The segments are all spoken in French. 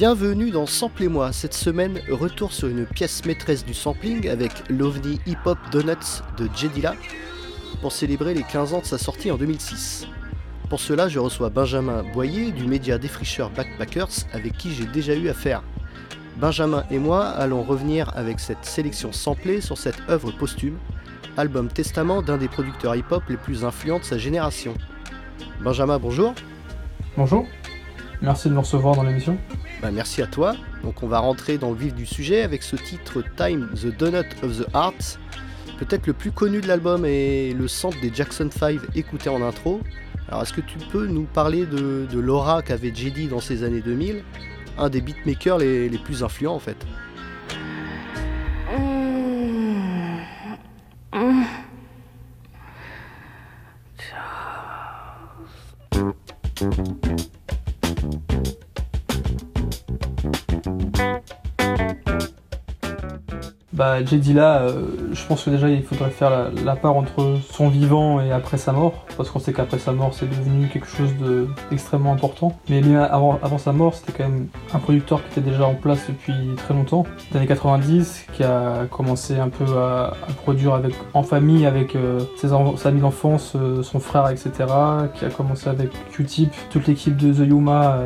Bienvenue dans Samplez-moi. Cette semaine, retour sur une pièce maîtresse du sampling avec l'OVNI Hip Hop Donuts de Jedila pour célébrer les 15 ans de sa sortie en 2006. Pour cela, je reçois Benjamin Boyer du média défricheur Backpackers avec qui j'ai déjà eu affaire. Benjamin et moi allons revenir avec cette sélection samplée sur cette œuvre posthume, album testament d'un des producteurs hip-hop les plus influents de sa génération. Benjamin, bonjour. Bonjour. Merci de nous recevoir dans l'émission. Bah, merci à toi. Donc on va rentrer dans le vif du sujet avec ce titre Time the Donut of the Heart, peut-être le plus connu de l'album et le centre des Jackson 5 écouté en intro. Alors est-ce que tu peux nous parler de, l'aura qu'avait JD dans ces années 2000, un des beatmakers les plus influents en fait bah, là, euh, je pense que déjà il faudrait faire la, part entre vivant et après sa mort, parce qu'on sait qu'après sa mort c'est devenu quelque chose d'extrêmement important. Mais avant, avant sa mort, c'était quand même un producteur qui était déjà en place depuis très longtemps, des années 90, qui a commencé un peu à, produire avec, en famille avec euh, ses sa amie d'enfance, euh, son frère, etc., qui a commencé avec Q-Tip, toute l'équipe de The Yuma,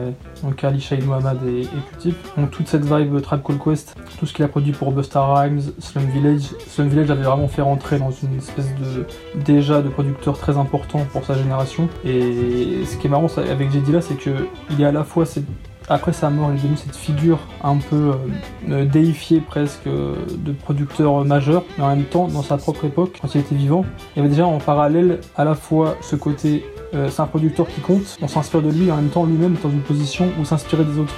donc Ali Shahid Mohamed et, et Q-Tip. Donc toute cette vibe Trap Call Quest, tout ce qu'il a produit pour Busta Rhymes, Slum Village. Slum Village avait vraiment fait rentrer dans une espèce de déjà de producteur très important pour sa génération. Et ce qui est marrant avec J.D. là, c'est que il est à la fois après sa mort, il est devenu cette figure un peu euh, déifiée presque de producteur majeur, mais en même temps, dans sa propre époque, quand il était vivant, il y avait déjà en parallèle à la fois ce côté, euh, c'est un producteur qui compte, on s'inspire de lui, et en même temps lui-même dans une position où s'inspirer des autres.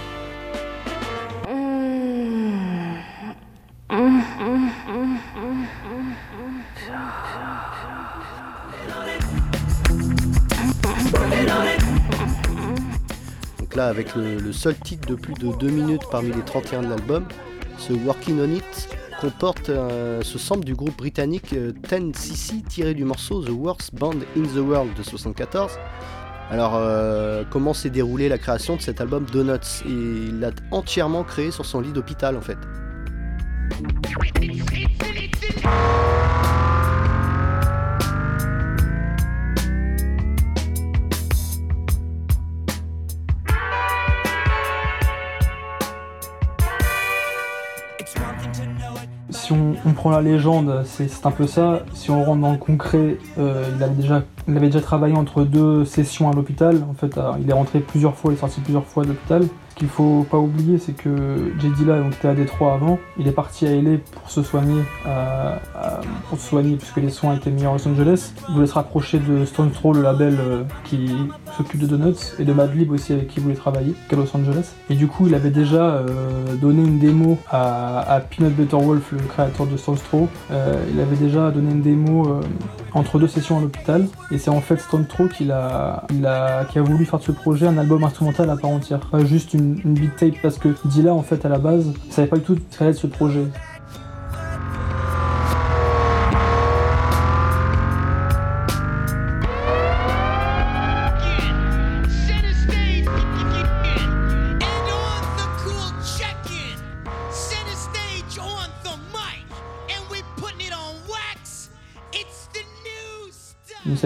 Avec le, seul titre de plus de 2 minutes parmi les 31 de l'album, ce Working On It comporte euh, ce sample du groupe britannique 10cc euh, tiré du morceau The Worst Band in the World de 74. Alors, euh, comment s'est déroulée la création de cet album Donuts? Il l'a entièrement créé sur son lit d'hôpital en fait. Si on, prend la légende, c'est un peu ça. Si on rentre dans le concret, euh, il, avait déjà, travaillé entre deux sessions à l'hôpital. En fait, euh, il est rentré plusieurs fois, il est sorti plusieurs fois de l'hôpital qu'il faut pas oublier, c'est que J.D. là, donc était à Détroit avant, il est parti à LA pour se soigner, euh, pour se soigner puisque les soins étaient mis à Los Angeles. Il voulait se rapprocher de Stone Throw, le label euh, qui s'occupe de Donuts, et de Madlib aussi avec qui il voulait travailler, qu'à Los Angeles. Et du coup, il avait déjà euh, donné une démo à, Peanut Butter Wolf, le créateur de Stone Throw. il avait déjà donné une démo entre deux sessions à l'hôpital, et c'est en fait Stone Throw qui a, a, qui a voulu faire de ce projet un album instrumental à part entière, pas juste une une, beat tape parce que Dilla en fait à la base savait pas du tout être ce projet.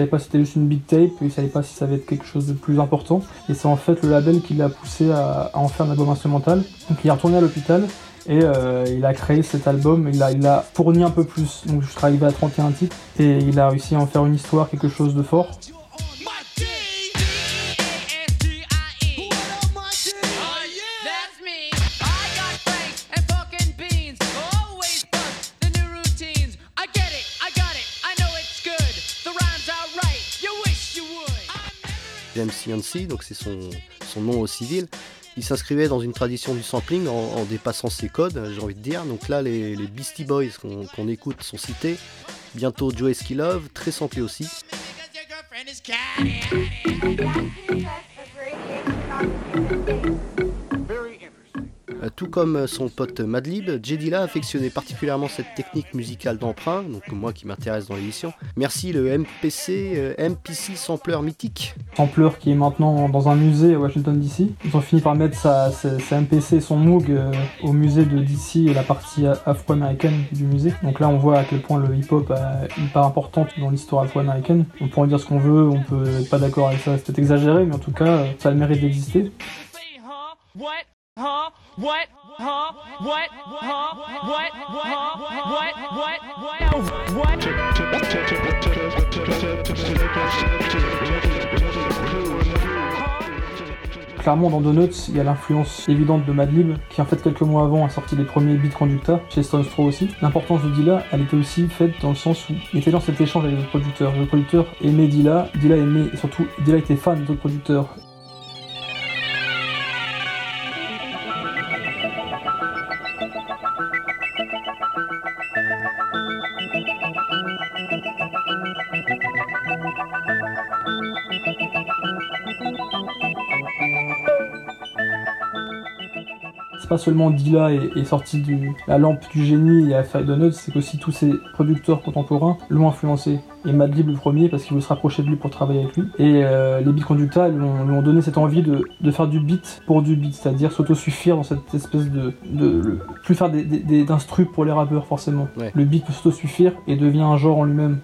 Savait pas si c'était juste une big tape, il ne savait pas si ça allait être quelque chose de plus important. Et c'est en fait le label qui l'a poussé à, en faire un album instrumental. Donc il est retourné à l'hôpital et euh, il a créé cet album, il l'a a fourni un peu plus. Donc je suis arrivé à 31 titres et il a réussi à en faire une histoire, quelque chose de fort. Donc c'est son, son nom au civil. Il s'inscrivait dans une tradition du sampling en, dépassant ses codes, j'ai envie de dire. Donc là, les, Beastie Boys qu'on écoute sont cités. Bientôt Joe Love, très samplé aussi. Tout comme son pote Madlib, Jedila affectionnait particulièrement cette technique musicale d'emprunt, donc moi qui m'intéresse dans l'émission. Merci le MPC, euh, MPC sampler mythique. Sampler qui est maintenant dans un musée à Washington DC. Ils ont fini par mettre sa, MPC, son Moog euh, au musée de DC, la partie afro-américaine du musée. Donc là on voit à quel point le hip-hop a une part importante dans l'histoire afro-américaine. On pourrait dire ce qu'on veut, on peut être pas d'accord avec ça, c'est peut-être exagéré, mais en tout cas ça a le mérite d'exister. Clairement, dans Donuts, il y a l'influence évidente de Madlib, qui en fait quelques mois avant a sorti les premiers beats conducteurs, chez Stone Throw aussi. L'importance de Dilla, elle était aussi faite dans le sens où il était dans cet échange avec les autres producteurs. Le producteur aimait Dilla, Dilla aimait, surtout Dilla était fan des autres producteurs. Pas seulement Dilla est, sorti de la lampe du génie et a fait Donuts, c'est qu'aussi tous ses producteurs contemporains l'ont influencé. Et Madlib le premier parce qu'il veut se rapprocher de lui pour travailler avec lui. Et euh, les beat conducteurs lui, ont, donné cette envie de, faire du beat pour du beat, c'est-à-dire s'autosuffire dans cette espèce de, de, plus faire des, d'instrus pour les rappeurs forcément. Le beat peut s'autosuffire et devient un genre en lui-même.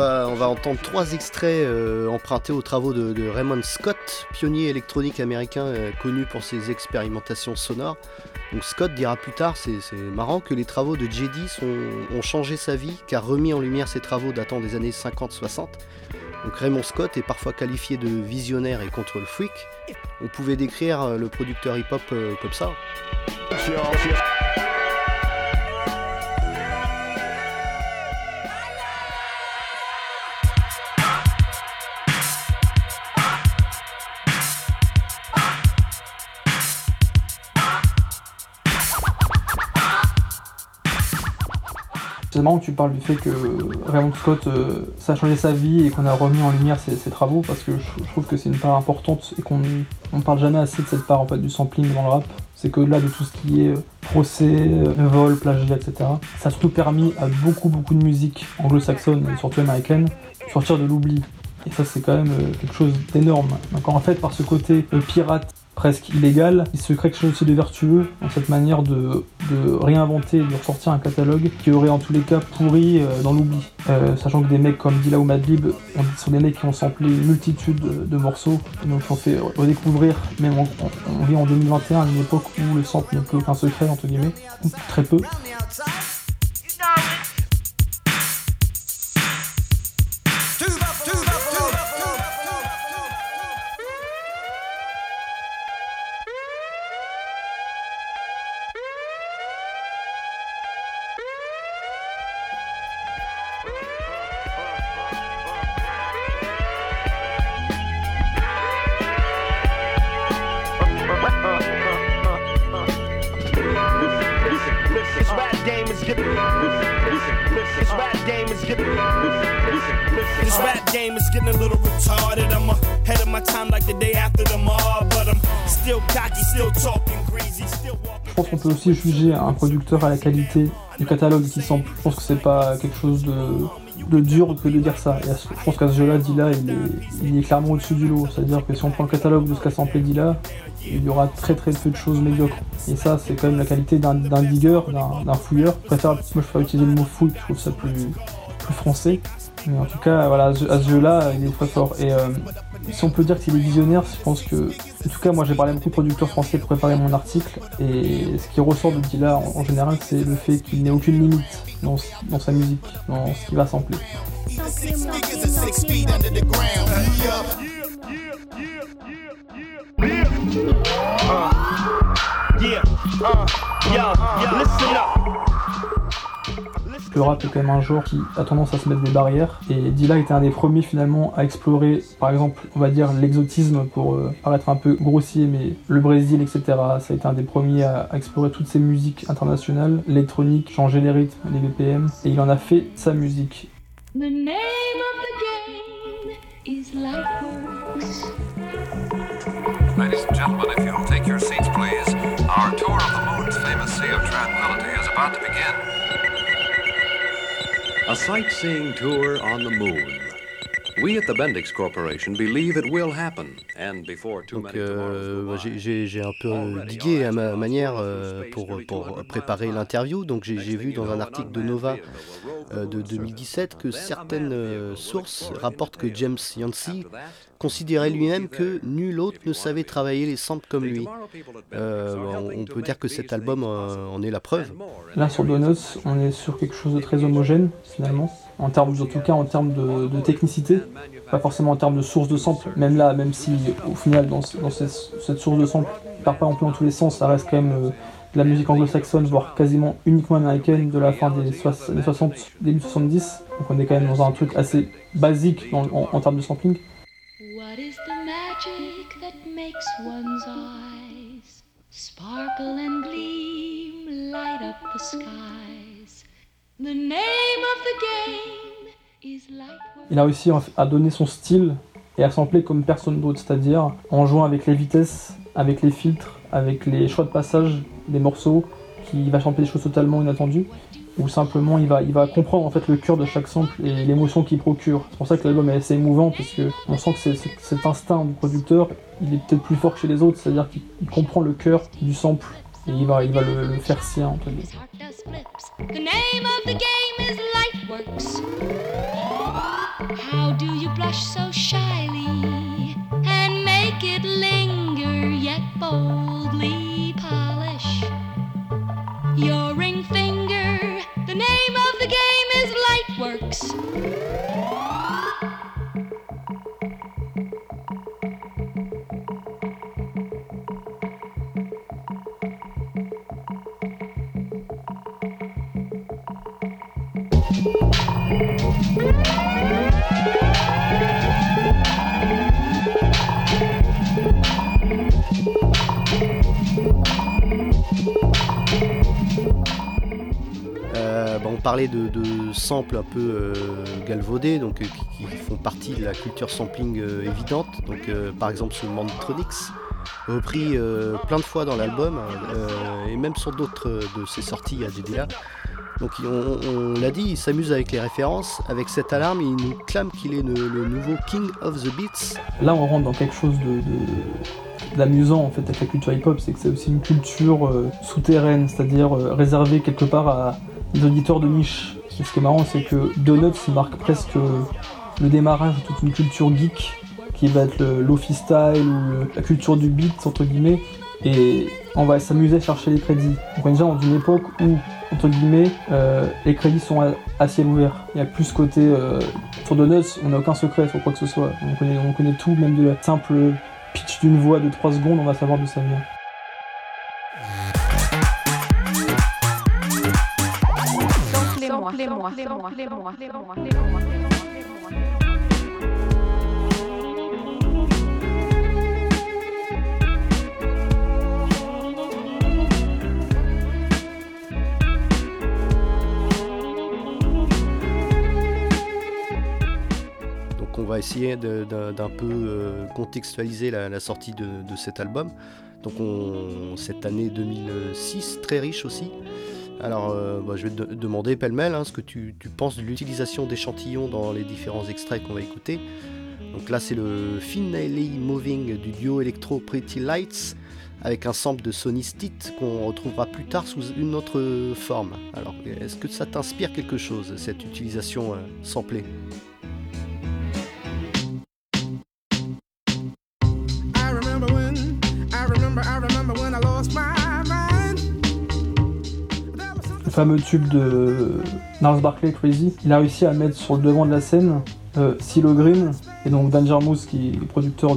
Entendre trois extraits euh, empruntés aux travaux de, Raymond Scott, pionnier électronique américain euh, connu pour ses expérimentations sonores. Donc Scott dira plus tard, c'est marrant, que les travaux de JD ont changé sa vie, car remis en lumière ses travaux datant des années 50-60. Donc Raymond Scott est parfois qualifié de visionnaire et control freak. On pouvait décrire euh, le producteur hip-hop comme ça. C'est marrant que tu parles du fait que Raymond Scott, euh, ça a changé sa vie et qu'on a remis en lumière ses, travaux parce que je, trouve que c'est une part importante et qu'on ne parle jamais assez de cette part en fait du sampling dans le rap. C'est que là de tout ce qui est euh, procès, euh, vol, plagiat, etc. Ça a surtout permis à beaucoup beaucoup de musique anglo-saxonne et surtout américaine de sortir de l'oubli. Et ça c'est quand même quelque chose d'énorme. Donc en fait par ce côté pirate presque illégal, il se crée quelque chose de vertueux dans cette manière de, réinventer et de ressortir un catalogue qui aurait en tous les cas pourri euh, dans l'oubli. Euh, sachant que des mecs comme Dilla Madlib sont des mecs qui ont samplé une multitude de, morceaux, donc qui ont fait redécouvrir, même on, on en 2021 à une époque où le sample n'est plus aucun secret, entre guillemets, ou très peu. Je pense qu'on peut aussi juger un producteur à la qualité du catalogue qui semble. Je pense que c'est pas quelque chose de de dur que de dire ça. Je pense qu'à ce jeu-là, Dila, il est, il est clairement au-dessus du lot. C'est-à-dire que si on prend le catalogue de ce qu'a samplé Dila, il y aura très très peu de choses médiocres. Et ça, c'est quand même la qualité d'un digger, d'un fouilleur. Je préfère, moi, je préfère utiliser le mot fouille, je trouve ça plus, français. Mais en tout cas, voilà, à ce jeu-là, il est très fort. Et euh, si on peut dire qu'il est visionnaire, je pense que. En tout cas, moi j'ai parlé à beaucoup de producteurs français pour préparer mon article. Et ce qui ressort de Dilla en, général, c'est le fait qu'il n'ait aucune limite dans, dans, sa musique, dans ce qu'il va sampler. Le rap est quand même un genre qui a tendance à se mettre des barrières et Dilla était un des premiers finalement à explorer par exemple on va dire l'exotisme pour euh, paraître un peu grossier mais le Brésil etc ça a été un des premiers à, à explorer toutes ces musiques internationales, l'électronique, changer les rythmes, les BPM et il en a fait sa musique. The name of the game is Lightworks. About to begin. A sightseeing tour on the moon. Donc many euh, bah, j'ai- j'ai j'ai un peu digué à ma manière euh, pour, pour préparer l'interview. Donc j'ai j'ai vu dans un article de Nova euh, de 2017 que certaines sources rapportent que James Yancey considérait lui-même que nul autre ne savait travailler les samples comme lui. Euh, on, on peut dire que cet album euh, en est la preuve. Là sur Donuts, on est sur quelque chose de très homogène finalement, en termes, en tout cas en termes de, technicité, pas forcément en termes de source de sample. Même là, même si au final dans, ce- dans cette, source de sample il part pas plus dans tous les sens, ça reste quand même euh, de la musique anglo-saxonne, voire quasiment uniquement américaine de la fin des soix- années 60, début 70. Donc on est quand même dans un truc assez basique en, en termes de sampling. What is the magic that makes one's eyes sparkle and gleam, light up the skies? Il a réussi à- donner son style et à sampler comme personne d'autre, c'est-à-dire en jouant avec les vitesses, avec les filtres, avec les choix de passage des morceaux, qui va sampler des choses totalement inattendues, ou simplement il va, il va comprendre en fait le cœur de chaque sample et l'émotion qu'il procure. C'est pour ça que l'album est assez émouvant, parce on sent que cet instinct du producteur, il est peut-être plus fort que chez les autres, c'est-à-dire qu'il il comprend le cœur du sample il va, il va le, le faire sien. entre guillemets. His heart does flips. The name of the game is Lightworks. How do you blush so shyly and make it linger yet boldly polish your ring finger? The name of the game is Lightworks. Parlait de, de samples un peu euh, galvaudés, donc euh, qui, font partie de la culture sampling euh, évidente. Donc, par exemple, ce Mantronix, repris plein de fois dans l'album, et même sur d'autres de ses sorties à DDA. Donc, on, l'a dit, il s'amuse avec les références. Avec cette alarme, il nous clame qu'il est le, nouveau King of the Beats. Là, on rentre dans quelque chose de, de- en fait avec la culture hip-hop, c'est que c'est aussi une culture souterraine, c'est-à-dire réservée quelque part à des auditeurs de niche. Ce qui est marrant, c'est que Donuts marque presque le démarrage de toute une culture geek qui va être lofi style ou la culture du beat entre guillemets. Et on va s'amuser à chercher les crédits. On est déjà dans une époque où entre guillemets euh, les crédits sont à, à ciel ouvert. Il y a plus ce côté euh, sur Donuts, on n'a aucun secret sur quoi que ce soit. On connaît, on connaît tout, même de la simple pitch d'une voix de 3 secondes, on va savoir d'où ça vient. Samplez-moi, samplez-moi, samplez-moi, samplez-moi, samplez-moi, samplez-moi. essayer d'un peu euh, contextualiser la, la sortie de, de cet album. Donc on, cette année 2006, très riche aussi. Alors euh, bah, je vais te de- demander pêle-mêle hein, ce que tu, penses de l'utilisation d'échantillons dans les différents extraits qu'on va écouter. Donc là c'est le Finally Moving du duo électro Pretty Lights avec un sample de Sony Stitt qu'on retrouvera plus tard sous une autre forme. Alors est-ce que ça t'inspire quelque chose cette utilisation euh, samplée? Fameux tube de Nars Barkley Crazy, il a réussi à mettre sur le devant de la scène euh, Green et donc Dan Jarmus qui est producteur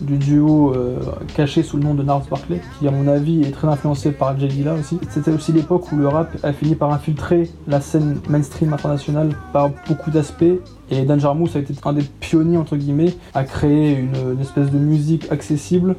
du duo euh, caché sous le nom de Nars Barkley, qui à mon avis est très influencé par Jay Dilla aussi. C'était aussi l'époque où le rap a fini par infiltrer la scène mainstream internationale par beaucoup d'aspects et Dan Jarmus a été un des pionniers entre guillemets à créer une espèce de musique accessible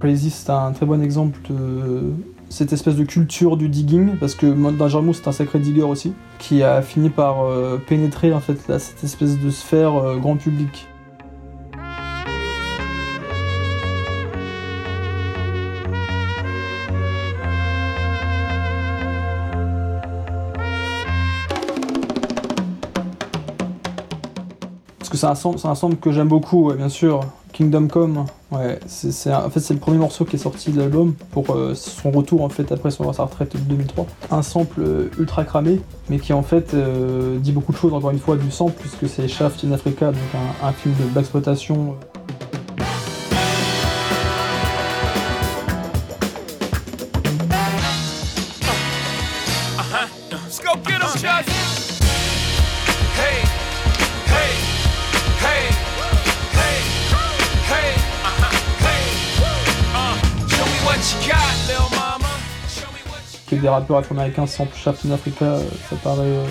Crazy, c'est un très bon exemple de cette espèce de culture du digging, parce que Dangermous c'est un sacré digger aussi, qui a fini par euh, pénétrer en fait cette espèce de sphère euh, grand public. Parce que c'est un un que j'aime beaucoup, bien sûr. Kingdom Come, ouais, c'est, en fait c'est le premier morceau qui est sorti de l'album pour euh, son retour en fait après son, sa retraite de 2003. Un sample euh, ultra cramé, mais qui en fait euh, dit beaucoup de choses encore une fois du sample puisque c'est Shaft in Africa, donc un, un film de him, Chuck. Que des rappeurs afro-américains sample Shaft in Africa, euh, ça paraît euh,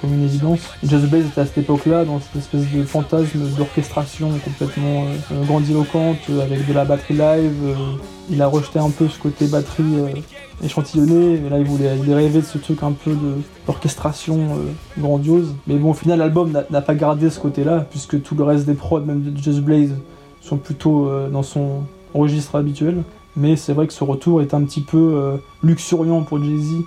comme une évidence. Just Blaze était à cette époque-là dans cette espèce de fantasme d'orchestration complètement euh, grandiloquente, avec de la batterie live. il a rejeté un peu ce côté batterie échantillonné, et là il voulait, il rêver de ce truc un peu d'orchestration grandiose. Mais bon, au final, l'album n'a- pas gardé ce côté-là, puisque tout le reste des prods, même de Just Blaze, sont plutôt dans son registre habituel. Mais c'est vrai que ce retour est un petit peu euh, luxuriant pour Jay-Z.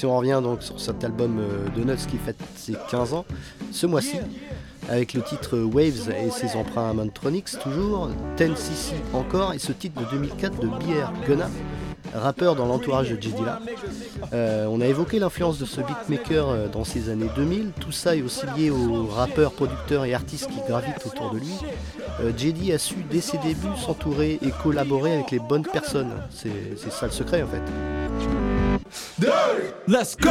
Si, on revient donc sur cet album euh, de Nuts qui fête ses 15 ans, ce mois-ci, avec le titre Waves et ses emprunts à Mantronics toujours, 10cc encore, et ce titre de 2004 de BR Gunna, rappeur dans l'entourage de J. Dilla. Euh, on a évoqué l'influence de ce beatmaker euh, dans ces années 2000, tout ça est aussi lié aux rappeurs, producteurs et artistes qui gravitent autour de lui. Euh, JD a su dès ses débuts s'entourer et collaborer avec les bonnes personnes, c'est ça le secret en fait. Let's go.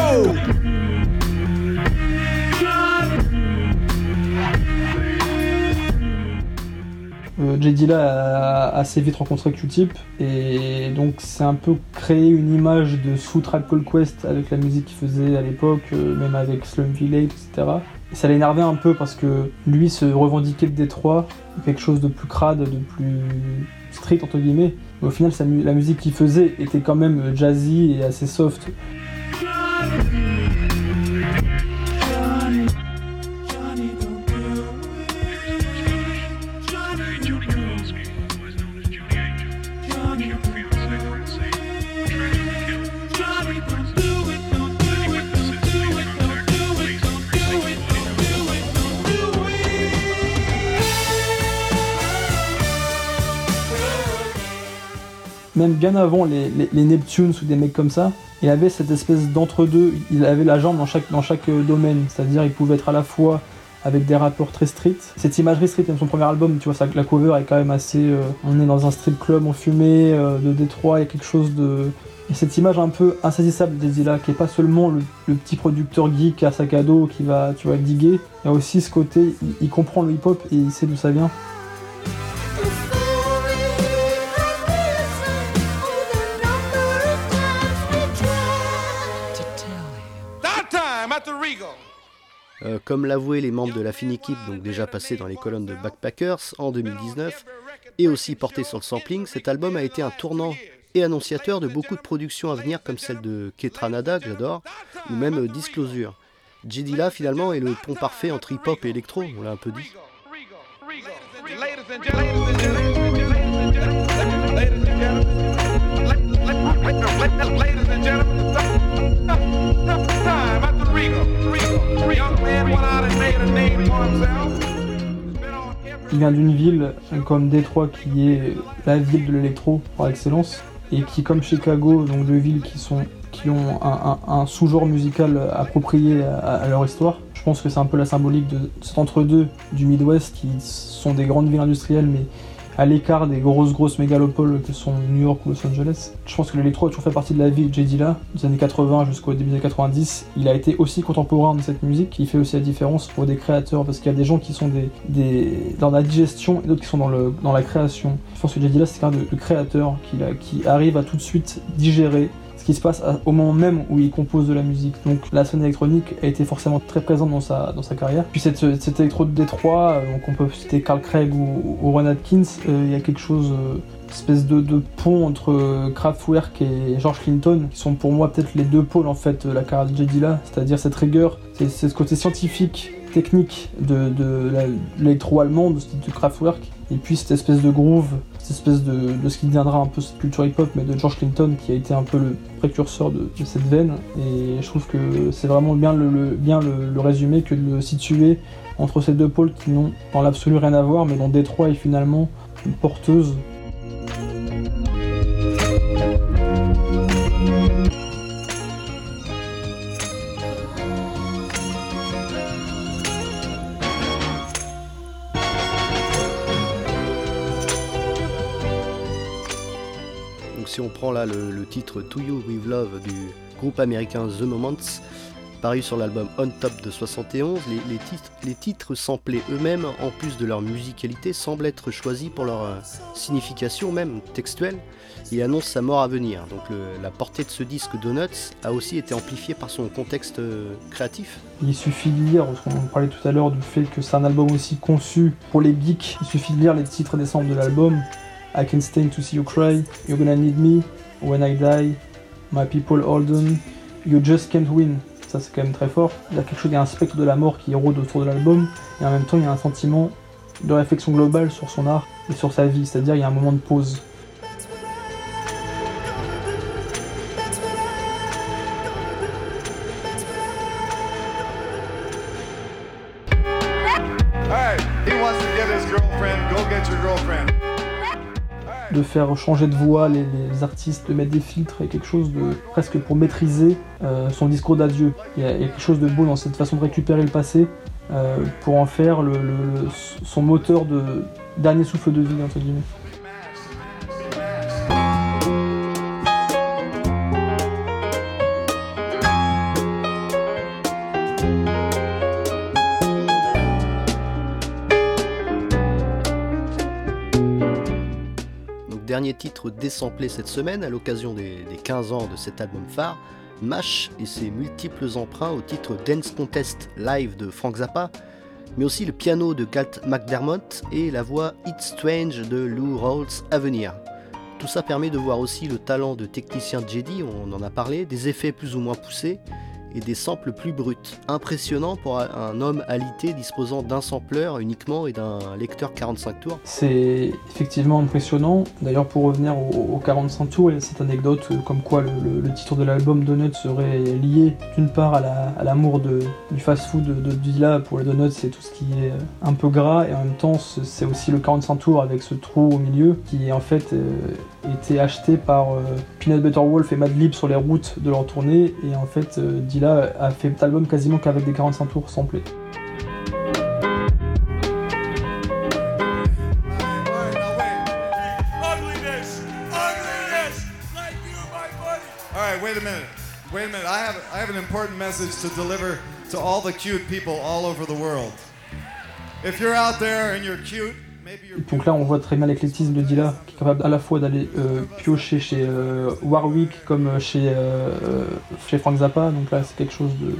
Euh, Jay Dilla a assez vite rencontré Q-Tip et donc c'est un peu créé une image de sous Trap Call Quest avec la musique qu'il faisait à l'époque, euh, même avec Slum Village, etc. Et ça l'énervait un peu parce que lui se revendiquait de Détroit, quelque chose de plus crade, de plus street entre guillemets. Au final, la musique qu'il faisait était quand même jazzy et assez soft. Même bien avant les, les, Neptunes ou des mecs comme ça, il avait cette espèce d'entre-deux, il avait la jambe dans chaque, dans chaque euh, domaine, c'est-à-dire il pouvait être à la fois avec des rappeurs très street. Cette imagerie street, même son premier album, tu vois, la cover est quand même assez. euh, on est dans un strip club en fumée euh, de Détroit, il y a quelque chose de. Et cette image un peu insaisissable de Zilla, qui est pas seulement le, le petit producteur geek à sac à dos qui va, tu vois, diguer, il y a aussi ce côté, il, il comprend le hip-hop et il sait d'où ça vient. Euh, comme l'avouaient les membres de la fine équipe, donc déjà passé dans les colonnes de Backpackers en 2019, et aussi porté sur le sampling, cet album a été un tournant et annonciateur de beaucoup de productions à venir comme celle de Ketranada, que j'adore, ou même euh, Disclosure. J. Dilla finalement est le pont parfait entre hip-hop et électro, on l'a un peu dit. Il vient d'une ville comme Détroit qui est la ville de l'électro par excellence et qui comme Chicago, donc deux villes qui sont qui ont un, sous-genre musical approprié à, à leur histoire. Je pense que c'est un peu la symbolique de cet entre-deux du Midwest qui sont des grandes villes industrielles mais à l'écart des grosses grosses mégalopoles que sont New York ou Los Angeles. Je pense que l'électro a toujours fait partie de la vie de J. Dilla, des années 80 jusqu'au début des années 90. Il a été aussi contemporain de cette musique, il fait aussi la différence pour des créateurs, parce qu'il y a des gens qui sont des, dans la digestion et d'autres qui sont dans, le, dans la création. Je pense que J. Dilla c'est quelqu'un de, de créateur qui, qui arrive à tout de suite digérer ce qui se passe au moment même où il compose de la musique. Donc la scène électronique a été forcément très présente dans sa, dans sa carrière. Puis cette, cette électro de Détroit, euh, donc on peut citer Carl Craig ou, Ron Atkins, euh, il y a quelque chose, euh, espèce de, pont entre Kraftwerk et George Clinton, qui sont pour moi peut-être les deux pôles en fait de la carrière de J. Dilla, c'est-à-dire cette rigueur, c'est ce côté scientifique, technique de, de la- l'électro allemande, de Kraftwerk, et puis cette espèce de groove, espèce de, ce qui deviendra un peu cette culture hip-hop, mais de George Clinton, qui a été un peu le précurseur de, cette veine. Et je trouve que c'est vraiment bien, le, bien le résumé que de le situer entre ces deux pôles qui n'ont dans l'absolu rien à voir, mais dont Détroit est finalement une porteuse. Le, titre To You With Love du groupe américain The Moments, paru sur l'album On Top de 71, les, titres, les titres samplés eux-mêmes, en plus de leur musicalité, semblent être choisis pour leur euh, signification même textuelle et annoncent sa mort à venir. Donc la portée de ce disque Donuts a aussi été amplifiée par son contexte euh, créatif. Il suffit de lire, parce qu'on parlait tout à l'heure du fait que c'est un album aussi conçu pour les geeks, il suffit de lire les titres des samples de l'album. I Can Stand to See You Cry, You're Gonna Need Me, When I Die, My People Hold On, You Just Can't Win. Ça c'est quand même très fort. Il y a quelque chose, il y a un spectre de la mort qui rôde autour de l'album, et en même temps il y a un sentiment de réflexion globale sur son art et sur sa vie, c'est-à-dire il y a un moment de pause. Faire changer de voix les, artistes, de mettre des filtres et quelque chose de presque pour maîtriser euh, son discours d'adieu. Il y, a quelque chose de beau dans cette façon de récupérer le passé euh, pour en faire son moteur de dernier souffle de vie entre guillemets. Dernier titre désamplé cette semaine à l'occasion des, des 15 ans de cet album phare, Mash et ses multiples emprunts au titre Dance Contest Live de Frank Zappa, mais aussi le piano de Galt McDermott et la voix It's Strange de Lou Rawls à venir. Tout ça permet de voir aussi le talent de technicien Jedi, on en a parlé, des effets plus ou moins poussés, et des samples plus bruts. Impressionnant pour un homme alité disposant d'un sampleur uniquement et d'un lecteur 45 tours. C'est effectivement impressionnant. D'ailleurs, pour revenir au, au 45 tours, il cette anecdote comme quoi le, titre de l'album Donuts serait lié d'une part à la- à l'amour du fast-food de, de Dilla pour les donuts, c'est tout ce qui est un peu gras, et en même temps, ce- c'est aussi le 45 tours avec ce trou au milieu qui en fait euh, était acheté par euh, Peanut Butter Wolf et Madlib sur les routes de leur tournée, et en fait, euh, a fait cet album quasiment qu'avec des 45 tours samplés. All right, wait a minute. I have, I have an important message to deliver to all the cute people all over the world. If you're out there and you're cute. Donc là, on voit très bien l'éclectisme de Dilla, qui est capable à la fois d'aller euh, piocher chez euh, Warwick comme chez, euh, chez Frank Zappa, donc là, c'est quelque chose de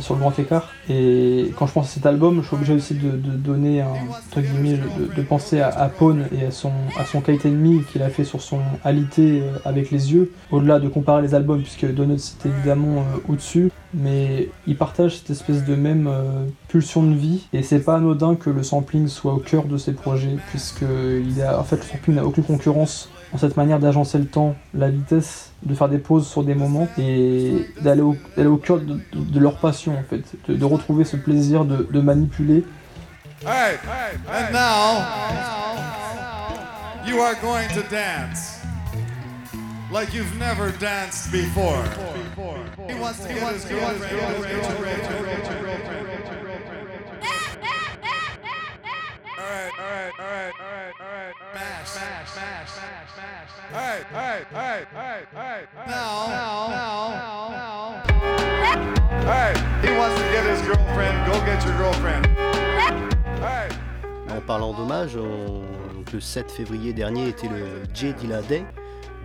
sur le grand écart. Et quand je pense à cet album, je suis obligé aussi de, donner un entre guillemets, de, de penser à, à Pawn et à son à son Kite Enemy qu'il a fait sur son Alité euh, avec les yeux. Au-delà de comparer les albums, puisque Donuts c'était évidemment euh, au-dessus, mais il partage cette espèce de même euh, pulsion de vie. Et c'est pas anodin que le sampling soit au cœur de ses projets, puisque il a en fait le sampling n'a aucune concurrence en cette manière d'agencer le temps, la vitesse, de faire des pauses sur des moments et d'aller au, cœur de, leur passion en fait, de, retrouver ce plaisir de, manipuler. And now, you are going to dance like you've never danced before. He wants to smash. All right, all right, all right, all right, all right. Now, now, now, now. All right, he wants to get his girlfriend. Go get your girlfriend. All right. En parlant d'hommage, on- le 7 février dernier était le J. Dilla Day,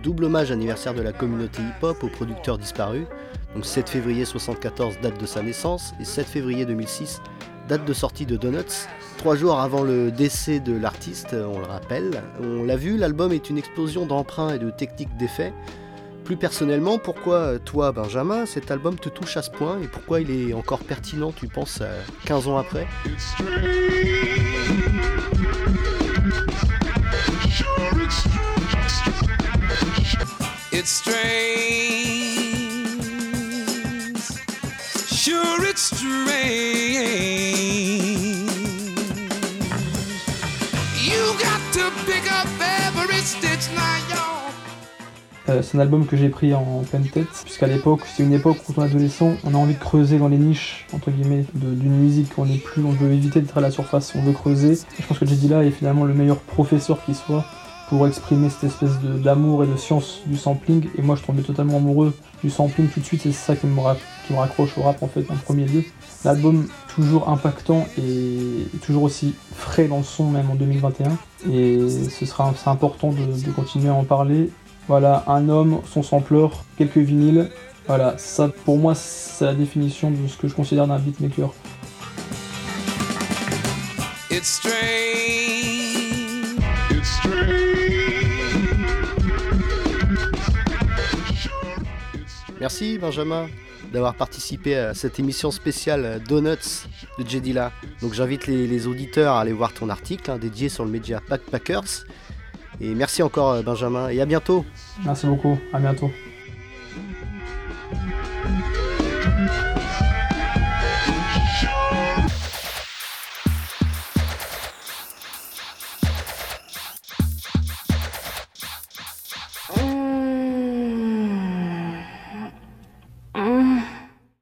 double hommage anniversaire de la communauté hip-hop au producteur disparu. Donc 7 février 74, date de sa naissance, et 7 février 2006, date de sortie de Donuts. Trois jours avant le décès de l'artiste, on le rappelle. On l'a vu, l'album est une explosion d'emprunts et de techniques d'effets. Plus personnellement, pourquoi toi, Benjamin, cet album te touche à ce point et pourquoi il est encore pertinent, tu penses, euh, 15 ans après? C'est un album que j'ai pris en pleine tête, puisqu'à l'époque, c'est une époque où, est adolescent, on a envie de creuser dans les niches, entre guillemets, d'une musique. On est plus, on veut éviter d'être à la surface, on veut creuser. Et je pense que J. Dilla est finalement le meilleur professeur qui soit pour exprimer cette espèce d'amour et de science du sampling. Et moi, je tombais totalement amoureux du sampling tout de suite, et c'est ça qui me, ra- qui me raccroche au rap en fait, en premier lieu. L'album toujours impactant et toujours aussi frais dans le son, même en 2021. Et ce sera c'est important de, de continuer à en parler. Voilà, un homme, son sampleur, quelques vinyles. Voilà, ça pour moi c'est la définition de ce que je considère d'un beatmaker. It's strange. It's strange. Merci Benjamin d'avoir participé à cette émission spéciale Donuts de Jedila. Donc j'invite les, auditeurs à aller voir ton article hein, dédié sur le média Backpackers. Et merci encore euh, Benjamin et à bientôt. Merci beaucoup, à bientôt.